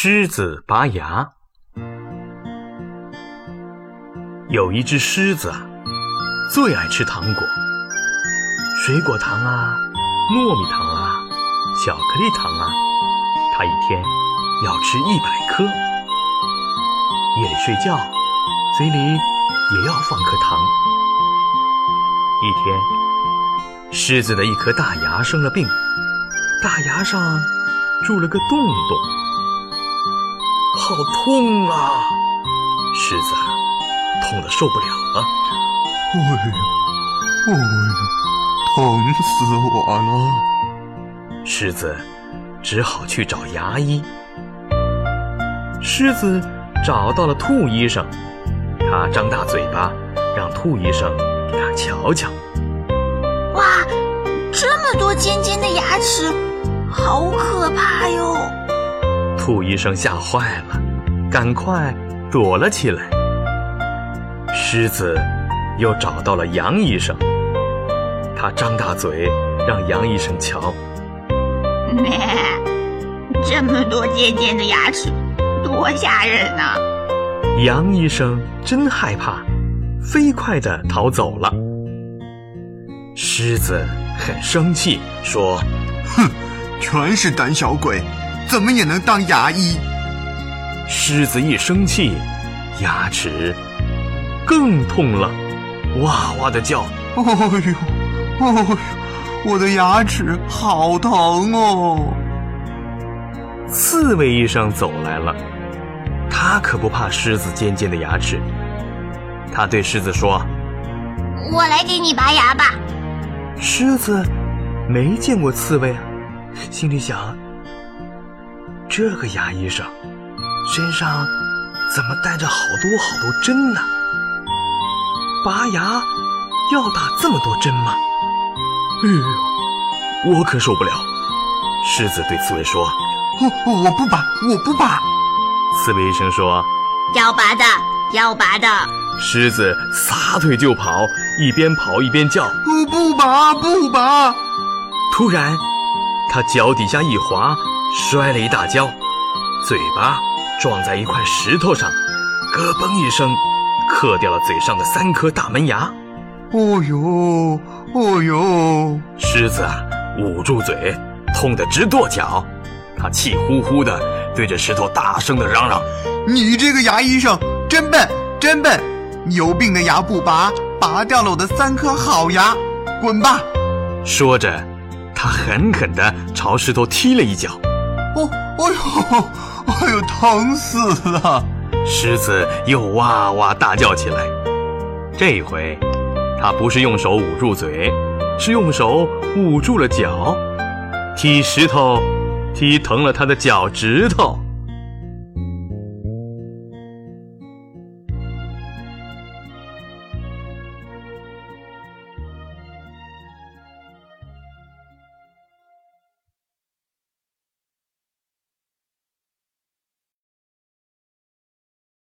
狮子拔牙。有一只狮子啊，最爱吃糖果，水果糖啊，糯米糖啊，巧克力糖啊，它一天要吃一百颗。夜里睡觉，嘴里也要放颗糖。一天，狮子的一颗大牙生了病，大牙上住了个洞洞。好痛啊！狮子啊，痛得受不了了。哎呦，哎呦，疼死我了！狮子只好去找牙医。狮子找到了兔医生，他张大嘴巴，让兔医生给他瞧瞧。哇，这么多尖尖的牙齿，好可怕哟！兔医生吓坏了，赶快躲了起来。狮子又找到了杨医生，他张大嘴让杨医生瞧。咩，这么多尖尖的牙齿，多吓人呐！杨医生真害怕，飞快地逃走了。狮子很生气，说：“哼，全是胆小鬼！”怎么也能当牙医？狮子一生气，牙齿更痛了，哇哇的叫。哦呦，哦呦，我的牙齿好疼哦！刺猬医生走来了，他可不怕狮子尖尖的牙齿。他对狮子说：“我来给你拔牙吧。”狮子没见过刺猬啊，心里想。这个牙医生身上怎么带着好多好多针呢？拔牙要打这么多针吗？哎呦，我可受不了！狮子对刺猬说：“我我不拔，我不拔。”刺猬医生说：“要拔的，要拔的。”狮子撒腿就跑，一边跑一边叫：“我不拔，不拔！”突然，他脚底下一滑。摔了一大跤，嘴巴撞在一块石头上，咯嘣一声，磕掉了嘴上的三颗大门牙。哦呦，哦呦！狮子啊，捂住嘴，痛得直跺脚。他气呼呼地对着石头大声地嚷嚷：“你这个牙医生真笨，真笨！有病的牙不拔，拔掉了我的三颗好牙，滚吧！”说着，他狠狠地朝石头踢了一脚。哦，哎呦，哎呦，疼死了！狮子又哇哇大叫起来。这回，它不是用手捂住嘴，是用手捂住了脚，踢石头，踢疼了他的脚趾头。